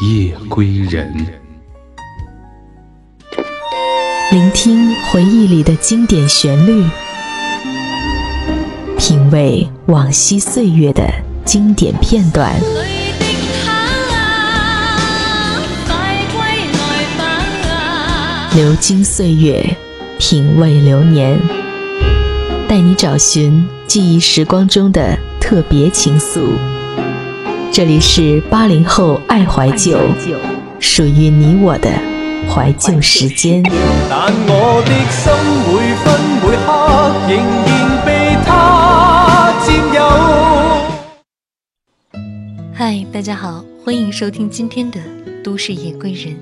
夜归人。聆听回忆里的经典旋律，品味往昔岁月的经典片段。流金岁月，品味流年，带你找寻记忆时光中的特别情愫。这里是八零后爱怀旧，属于你我的怀旧时间。但我的心每分每刻仍然被他占有。嗨，大家好，欢迎收听今天的《都市夜归人》，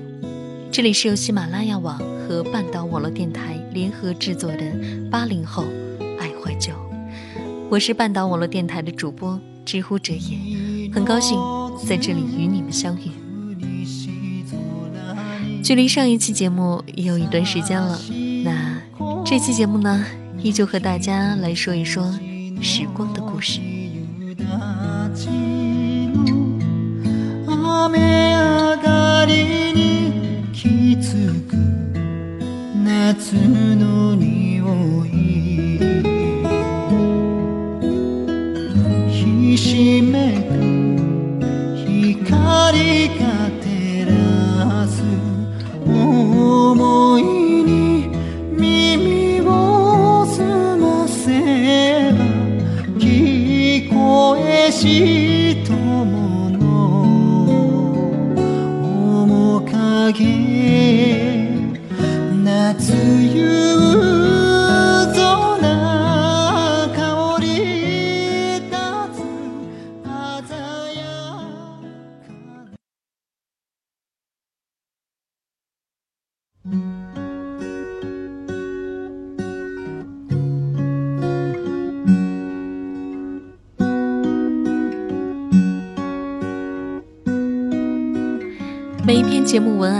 这里是由喜马拉雅网和半岛网络电台联合制作的《八零后爱怀旧》，我是半岛网络电台的主播知乎者也，很高兴在这里与你们相遇。距离上一期节目也有一段时间了，那这期节目呢，依旧和大家来说一说时光的故事。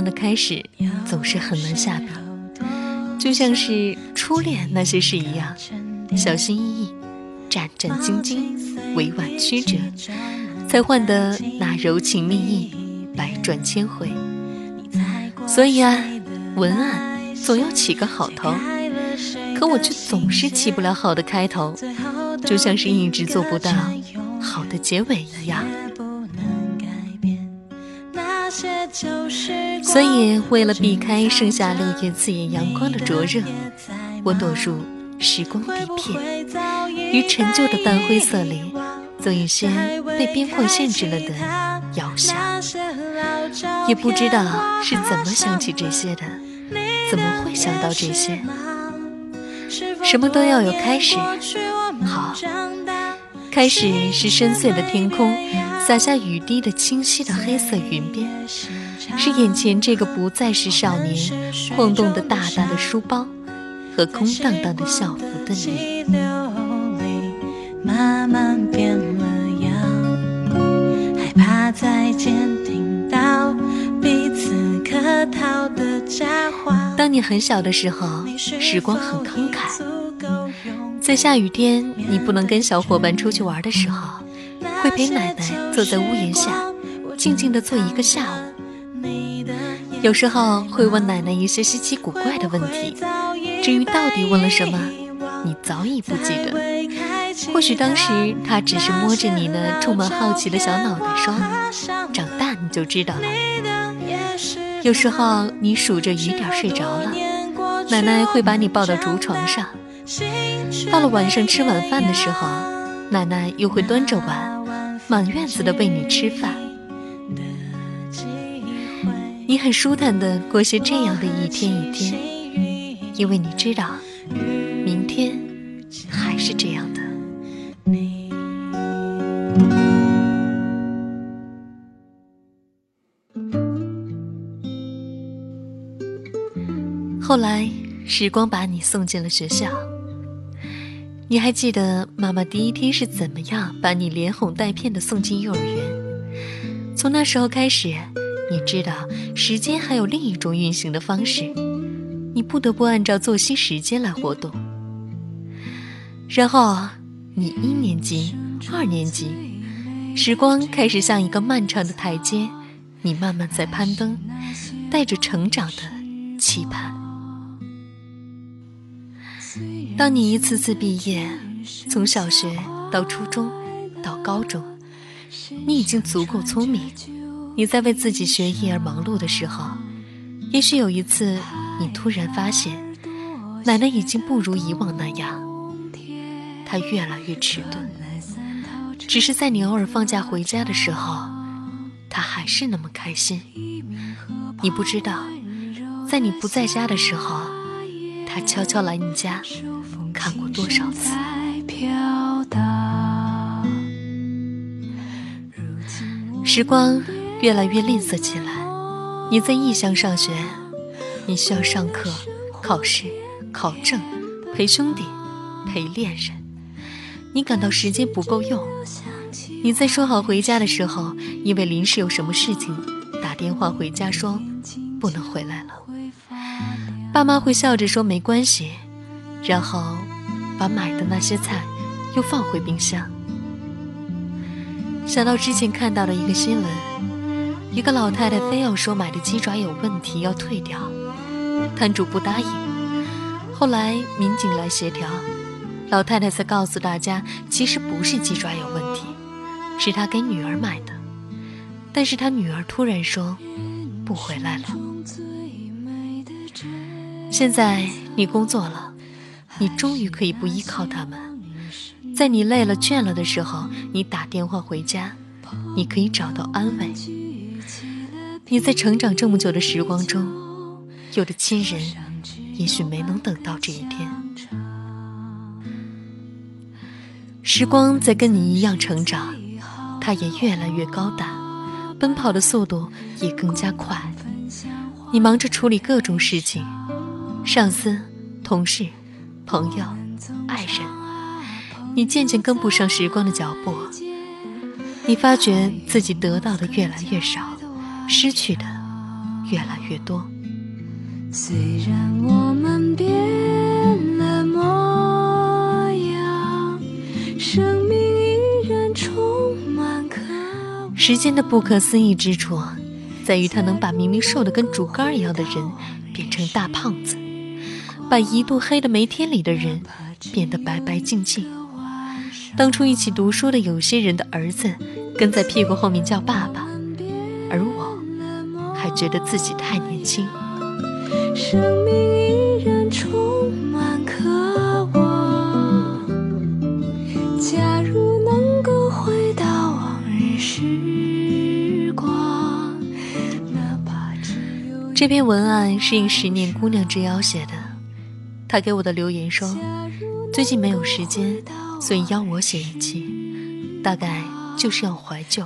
的开始总是很难下笔，就像是初恋那些事一样，小心翼翼、战战兢兢、委婉曲折，才换得那柔情蜜意、百转千回。所以啊，文案总要起个好头，可我却总是起不了好的开头，就像是一直做不到好的结尾一样。所以，为了避开盛夏六月刺眼阳光的灼热，我躲入时光底片，于陈旧的淡灰色里，做一些被边框限制了的遥想。也不知道是怎么想起这些的，怎么会想到这些？什么都要有开始，好，开始是深邃的天空，洒下雨滴的清晰的黑色云边。是眼前这个不再是少年，晃动的大大的书包和空荡荡的校服的你。慢慢变了样，害怕再见听到彼此客套的假话。当你很小的时候，时光很慷慨，在下雨天你不能跟小伙伴出去玩的时候，会陪奶奶坐在屋檐下，静静地坐一个下午。有时候会问奶奶一些稀奇古怪的问题，至于到底问了什么，你早已不记得。或许当时她只是摸着你那充满好奇的小脑袋说：“长大你就知道了。”有时候你数着雨点睡着了，奶奶会把你抱到竹床上。到了晚上吃晚饭的时候，奶奶又会端着碗，满院子的喂你吃饭。你很舒坦的过些这样的一天一天，因为你知道，明天还是这样的。后来，时光把你送进了学校。你还记得妈妈第一天是怎么样把你连哄带骗的送进幼儿园？从那时候开始，你知道时间还有另一种运行的方式，你不得不按照作息时间来活动。然后，你一年级、二年级，时光开始像一个漫长的台阶，你慢慢在攀登，带着成长的期盼。当你一次次毕业，从小学到初中，到高中，你已经足够聪明。你在为自己学业而忙碌的时候，也许有一次，你突然发现，奶奶已经不如以往那样，她越来越迟钝。只是在你偶尔放假回家的时候，她还是那么开心。你不知道，在你不在家的时候，她悄悄来你家。看过多少次？时光越来越吝啬起来。你在异乡上学，你需要上课、考试、考证、陪兄弟、陪恋人。你感到时间不够用。你在说好回家的时候，因为临时有什么事情，打电话回家说不能回来了。爸妈会笑着说没关系。然后，把买的那些菜又放回冰箱。想到之前看到的一个新闻，一个老太太非要说买的鸡爪有问题要退掉，摊主不答应。后来民警来协调，老太太才告诉大家，其实不是鸡爪有问题，是她给女儿买的。但是她女儿突然说不回来了。现在你工作了。你终于可以不依靠他们，在你累了倦了的时候，你打电话回家，你可以找到安慰。你在成长这么久的时光中，有的亲人也许没能等到这一天。时光在跟你一样成长，它也越来越高大，奔跑的速度也更加快。你忙着处理各种事情，上司、同事。朋友、爱人，你渐渐跟不上时光的脚步，你发觉自己得到的越来越少，失去的越来越多。虽然我们变了模样，生命依然充满渴望。时间的不可思议之处，在于它能把明明瘦得跟竹竿一样的人，变成大胖子。把一度黑的没天理的人变得白白净净。当初一起读书的有些人的儿子，跟在屁股后面叫爸爸，而我还觉得自己太年轻。生命依然充满渴望。假如能够回到往日时光，哪怕只有这篇文案是应十年姑娘之邀写的。他给我的留言说：“最近没有时间，所以邀我写一期，大概就是要怀旧。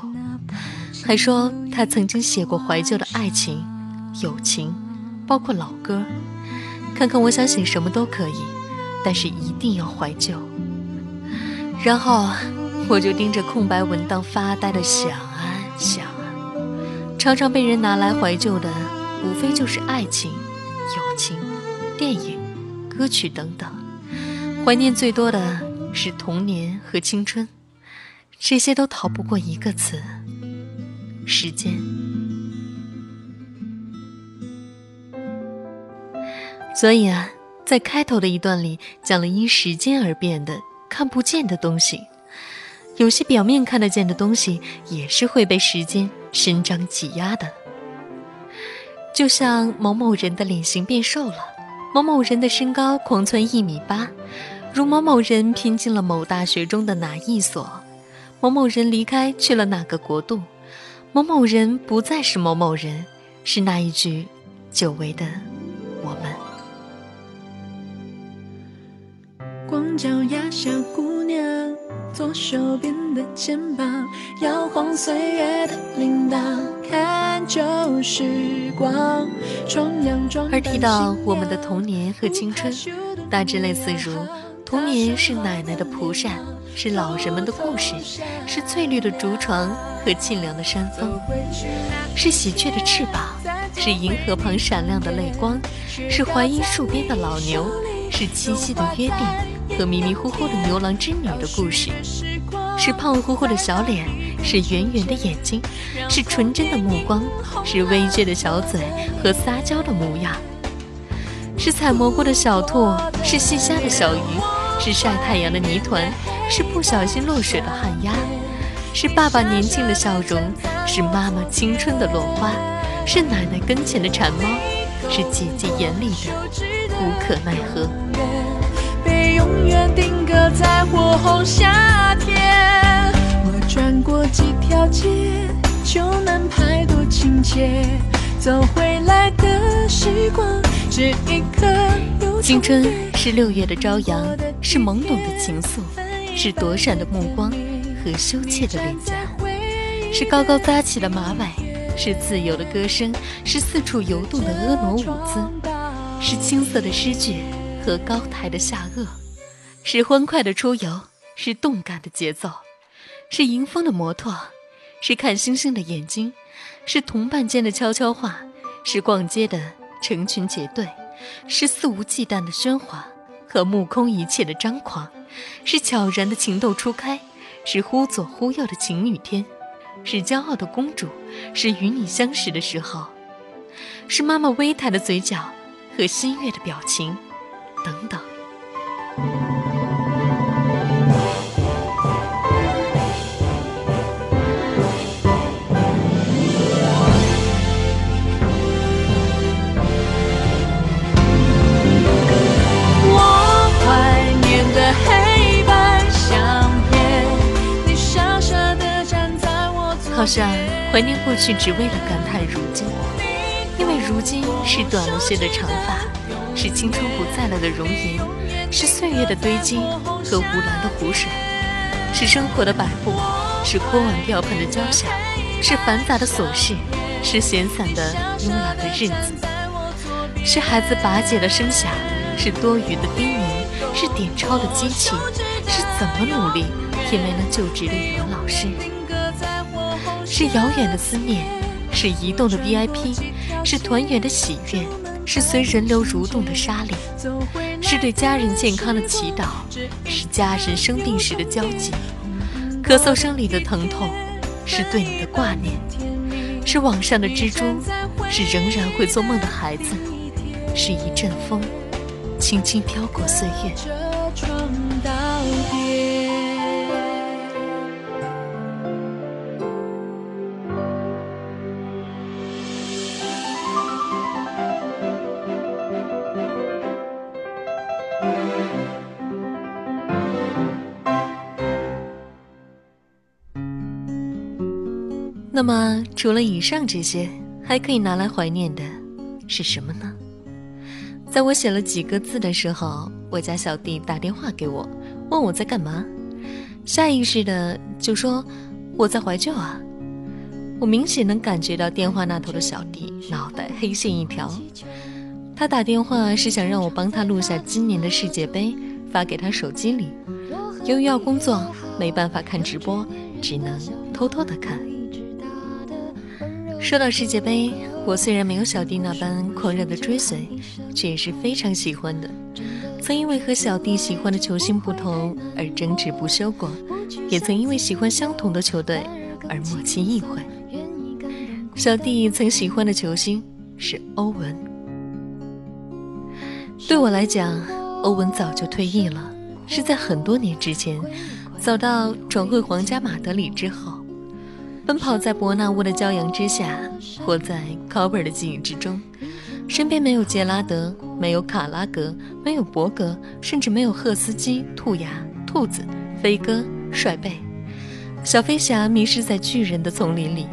还说他曾经写过怀旧的爱情、友情，包括老歌。看看我想写什么都可以，但是一定要怀旧。然后我就盯着空白文档发呆的想啊想啊，常常被人拿来怀旧的，无非就是爱情、友情、电影。”歌曲等等，怀念最多的是童年和青春，这些都逃不过一个词：时间。所以啊，在开头的一段里讲了因时间而变的看不见的东西，有些表面看得见的东西也是会被时间伸张挤压的，就像某某人的脸型变瘦了。某某人的身高狂窜一米八，如某某人拼进了某大学中的哪一所，某某人离开去了哪个国度，某某人不再是某某人，是那一句久违的我们。光脚丫小姑娘。左手边的肩膀，摇晃岁月的铃铛，旧时光而提到我们的童年和青春，大致类似如：童年是奶奶的蒲扇，是老人们的故事，是翠绿的竹床和沁凉的山峰，是喜鹊的翅膀，是银河旁闪亮的泪光，是槐荫树边的老牛，是七夕的约定。和迷迷糊糊的牛郎织女的故事，是胖乎乎的小脸，是圆圆的眼睛，是纯真的目光，是微撅的小嘴和撒娇的模样，是采蘑菇的小兔，是戏虾的小鱼，是晒太阳的泥团，是不小心落水的旱鸭，是爸爸年轻的笑容，是妈妈青春的落花，是奶奶跟前的馋猫，是姐姐眼里的无可奈何。永远定格在火红夏天。我转过几条街，就能拍多亲切。走回来的时光，这一刻。青春是六月的朝阳，是懵懂的情愫，是躲闪的目光和羞怯的脸颊，是高高扎起的马尾，是自由的歌声，是四处游动的婀娜舞姿，是青涩的诗句和高台的下颚。是欢快的出游，是动感的节奏，是迎风的摩托，是看星星的眼睛，是同伴间的悄悄话，是逛街的成群结队，是肆无忌惮的喧哗和目空一切的张狂，是悄然的情窦初开，是忽左忽右的晴雨天，是骄傲的公主，是与你相识的时候，是妈妈微抬的嘴角和心悦的表情，等等。好像怀念过去，只为了感叹如今。因为如今是短了些的长发，是青春不在了的容颜，是岁月的堆积和无澜的湖水，是生活的摆布，是锅碗瓢盆的交响，是繁杂的琐事，是闲散的慵懒的日子，是孩子拔节的声响，是多余的叮咛，是点钞的机器，是怎么努力也没能就职的语文老师。是遥远的思念，是移动的 VIP，是团圆的喜悦，是随人流蠕动的沙粒，是对家人健康的祈祷，是家人生病时的交集，咳嗽声里的疼痛，是对你的挂念，是网上的蜘蛛，是仍然会做梦的孩子，是一阵风，轻轻飘过岁月。那么，除了以上这些，还可以拿来怀念的是什么呢？在我写了几个字的时候，我家小弟打电话给我，问我在干嘛，下意识的就说我在怀旧啊。我明显能感觉到电话那头的小弟脑袋黑线一条，他打电话是想让我帮他录下今年的世界杯，发给他手机里。由于要工作，没办法看直播，只能偷偷的看。说到世界杯，我虽然没有小弟那般狂热的追随，却也是非常喜欢的。曾因为和小弟喜欢的球星不同而争执不休过，也曾因为喜欢相同的球队而默契意会。小弟曾喜欢的球星是欧文，对我来讲，欧文早就退役了，是在很多年之前，早到转会皇家马德里之后。奔跑在伯纳乌的骄阳之下，活在考贝尔的记忆之中。身边没有杰拉德，没有卡拉格，没有伯格，甚至没有赫斯基、兔牙、兔子、飞哥、帅贝。小飞侠迷失在巨人的丛林里，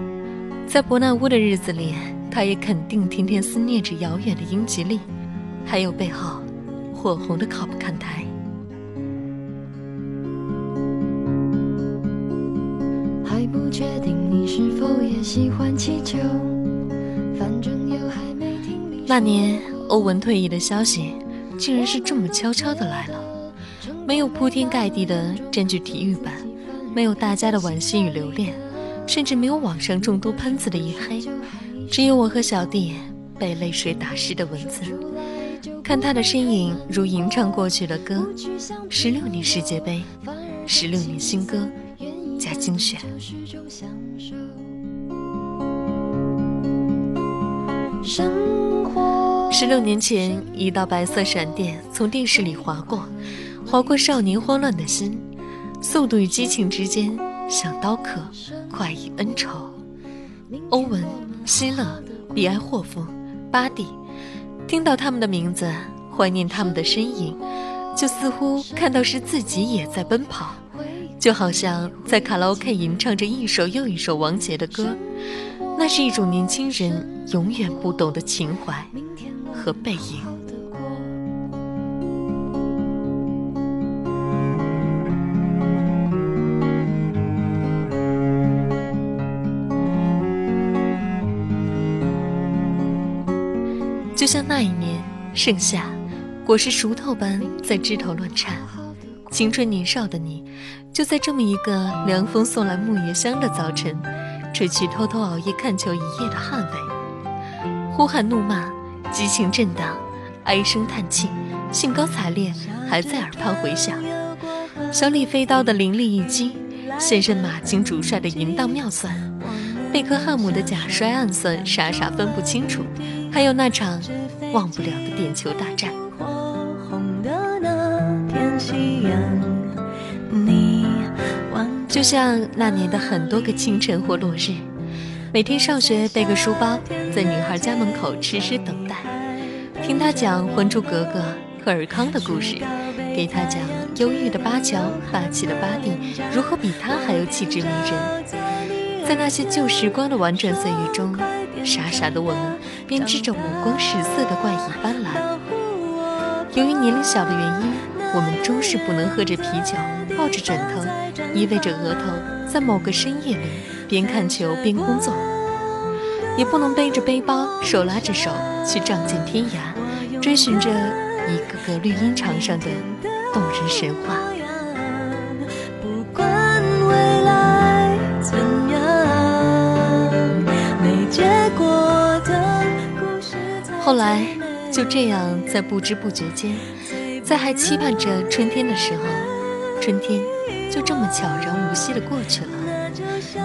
在伯纳乌的日子里，他也肯定天天思念着遥远的英吉利，还有背后火红的考布看台。是否也喜欢气球。反正又还没听那年欧文退役的消息，竟然是这么悄悄的来了，没有铺天盖地的占据体育版，没有大家的惋惜与留恋，甚至没有网上众多喷子的一黑，只有我和小弟被泪水打湿的文字。看他的身影如吟唱过去的歌，十六年世界杯，十六年新歌。加精选。十六年前，一道白色闪电从电视里划过，划过少年慌乱的心，速度与激情之间像刀刻，快意恩仇。欧文、希勒、比埃霍夫、巴蒂，听到他们的名字，怀念他们的身影，就似乎看到是自己也在奔跑，就好像在卡拉 OK 吟唱着一首又一首王杰的歌。那是一种年轻人永远不懂的情怀和背影。就像那一年盛夏，果实熟透般在枝头乱颤，青春年少的你，就在这么一个凉风送来木叶香的早晨。吹去偷偷熬夜看球一夜的汗味，呼喊怒骂，激情震荡，唉声叹气，兴高采烈还在耳畔回响。小李飞刀的凌厉一击，现身马竞主帅的淫荡妙算，贝克汉姆的假摔暗算，傻傻分不清楚，还有那场忘不了的点球大战。夕阳，你就像那年的很多个清晨或落日，每天上学背个书包，在女孩家门口痴痴等待，听她讲《还珠格格》和尔康的故事，给她讲忧郁的巴乔、霸气的巴蒂如何比她还要气质迷人。在那些旧时光的婉转岁月中，傻傻的我们编织着五光十色的怪异斑斓。由于年龄小的原因，我们终是不能喝着啤酒，抱着枕头。依偎着额头，在某个深夜里边看球边工作，也不能背着背包，手拉着手去仗剑天涯，追寻着一个个绿茵场上的动人神话。不管未来怎样，没结果的故事。后来就这样，在不知不觉间，在还期盼着春天的时候，春天。就这么悄然无息的过去了，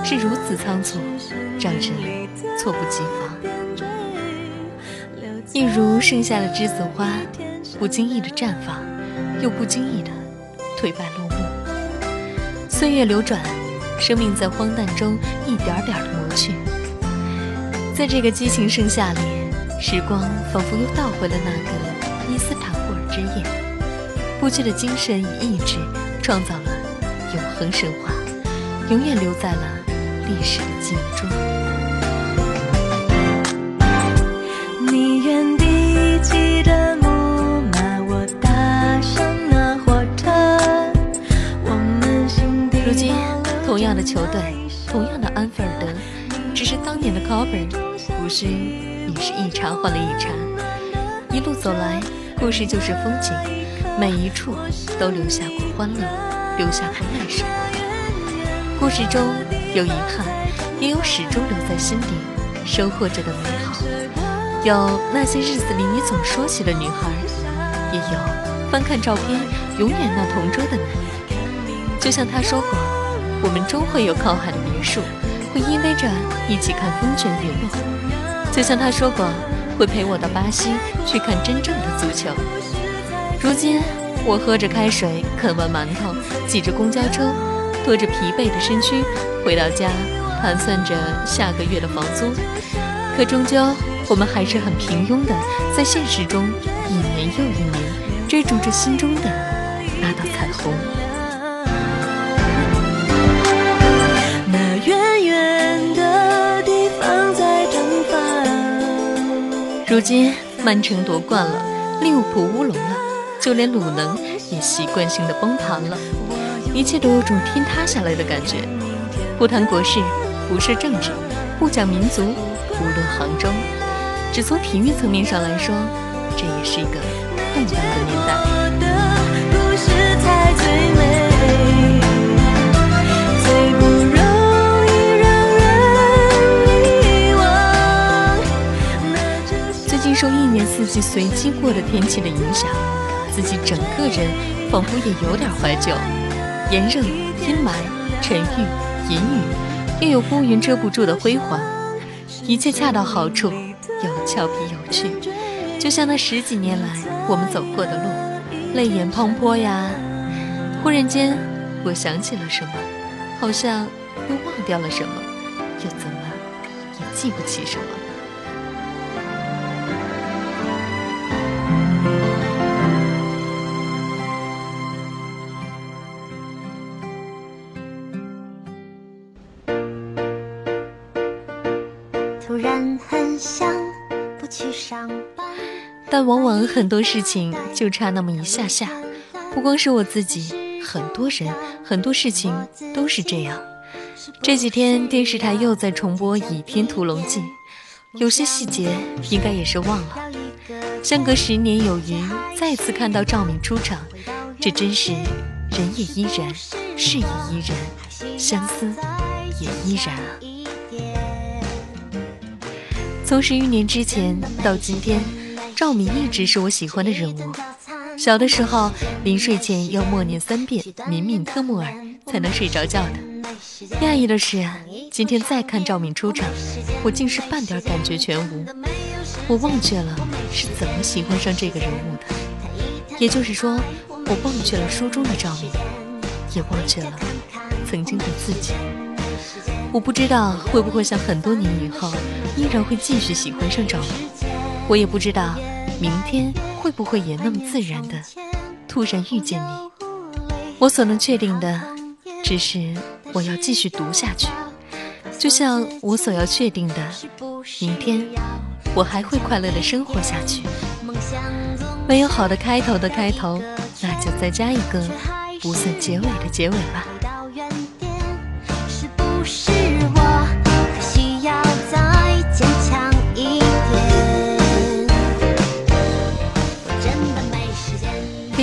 是如此仓促，让人猝不及防。一如盛夏的栀子花，不经意的绽放，又不经意的颓败落幕。岁月流转，生命在荒诞中一点点的磨去。在这个激情盛夏里，时光仿佛又倒回了那个伊斯坦布尔之夜，不屈的精神与意志创造了。永恒神话，永远留在了历史的记忆中。你原地骑着木马，我搭上了火车。我们心底如今，同样的球队，同样的安菲尔德，只是当年的 Coburn，胡须也是一茬换了一茬。一路走来，故事就是风景，每一处都留下过欢乐。留下过泪水，故事中有遗憾，也有始终留在心底收获着的美好。有那些日子里你总说起的女孩，也有翻看照片永远那同桌的你。就像他说过，我们终会有靠海的别墅，会依偎着一起看风卷云落。就像他说过，会陪我到巴西去看真正的足球。如今。我喝着开水，啃完馒头，挤着公交车，拖着疲惫的身躯回到家，盘算着下个月的房租。可终究，我们还是很平庸的，在现实中一年又一年追逐着心中的那道彩虹。那远远的地方在蒸发。如今曼城夺冠了，利物浦乌龙了。就连鲁能也习惯性的崩盘了，一切都有种天塌下来的感觉。不谈国事，不涉政治，不讲民族，不论杭州。只从体育层面上来说，这也是一个动荡的年代。最近受一年四季随机过的天气的影响，自己整个人仿佛也有点怀旧。炎热、阴霾、沉郁、阴雨，又有乌云遮不住的辉煌，一切恰到好处，又俏皮有趣，就像那十几年来我们走过的路，泪眼滂沱呀。忽然间，我想起了什么，好像又忘掉了什么，又怎么也记不起什么。但往往很多事情就差那么一下下，不光是我自己，很多人、很多事情都是这样。这几天电视台又在重播《倚天屠龙记》，有些细节应该也是忘了。相隔十年有余，再次看到赵敏出场，这真是人也依然，事也依然，相思也依然啊。从十余年之前到今天，赵敏一直是我喜欢的人物。小的时候，临睡前要默念三遍“敏敏特木尔”才能睡着觉的。讶异的是，今天再看赵敏出场，我竟是半点感觉全无。我忘却了是怎么喜欢上这个人物的，也就是说，我忘却了书中的赵敏，也忘却了曾经的自己。我不知道会不会像很多年以后，依然会继续喜欢上赵敏。我也不知道明天会不会也那么自然的突然遇见你。我所能确定的，只是我要继续读下去。就像我所要确定的，明天我还会快乐的生活下去。没有好的开头的开头，那就再加一个不算结尾的结尾吧。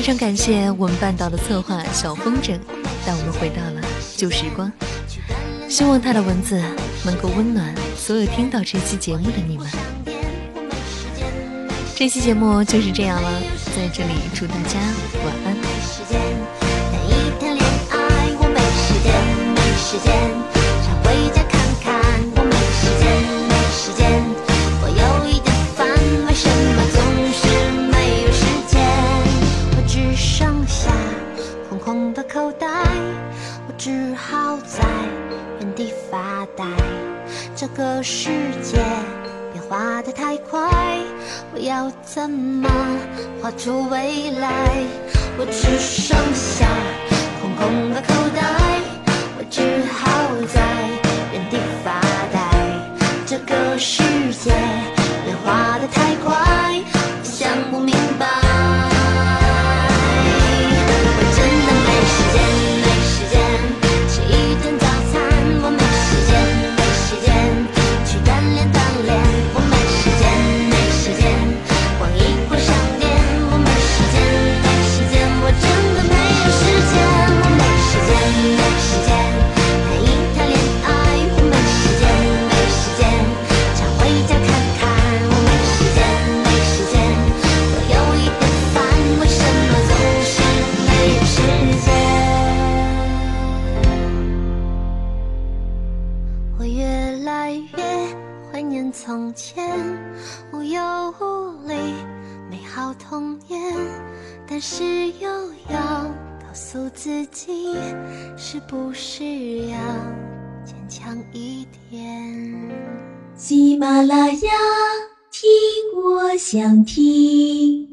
非常感谢我们半岛的策划小风筝，带我们回到了旧时光。希望他的文字能够温暖所有听到这期节目的你们。这期节目就是这样了，在这里祝大家晚安。个世界变化的太快，我要怎么画出未来？我只剩下空空的口袋，我只好在原地发呆。这个世界变化的太快，想听。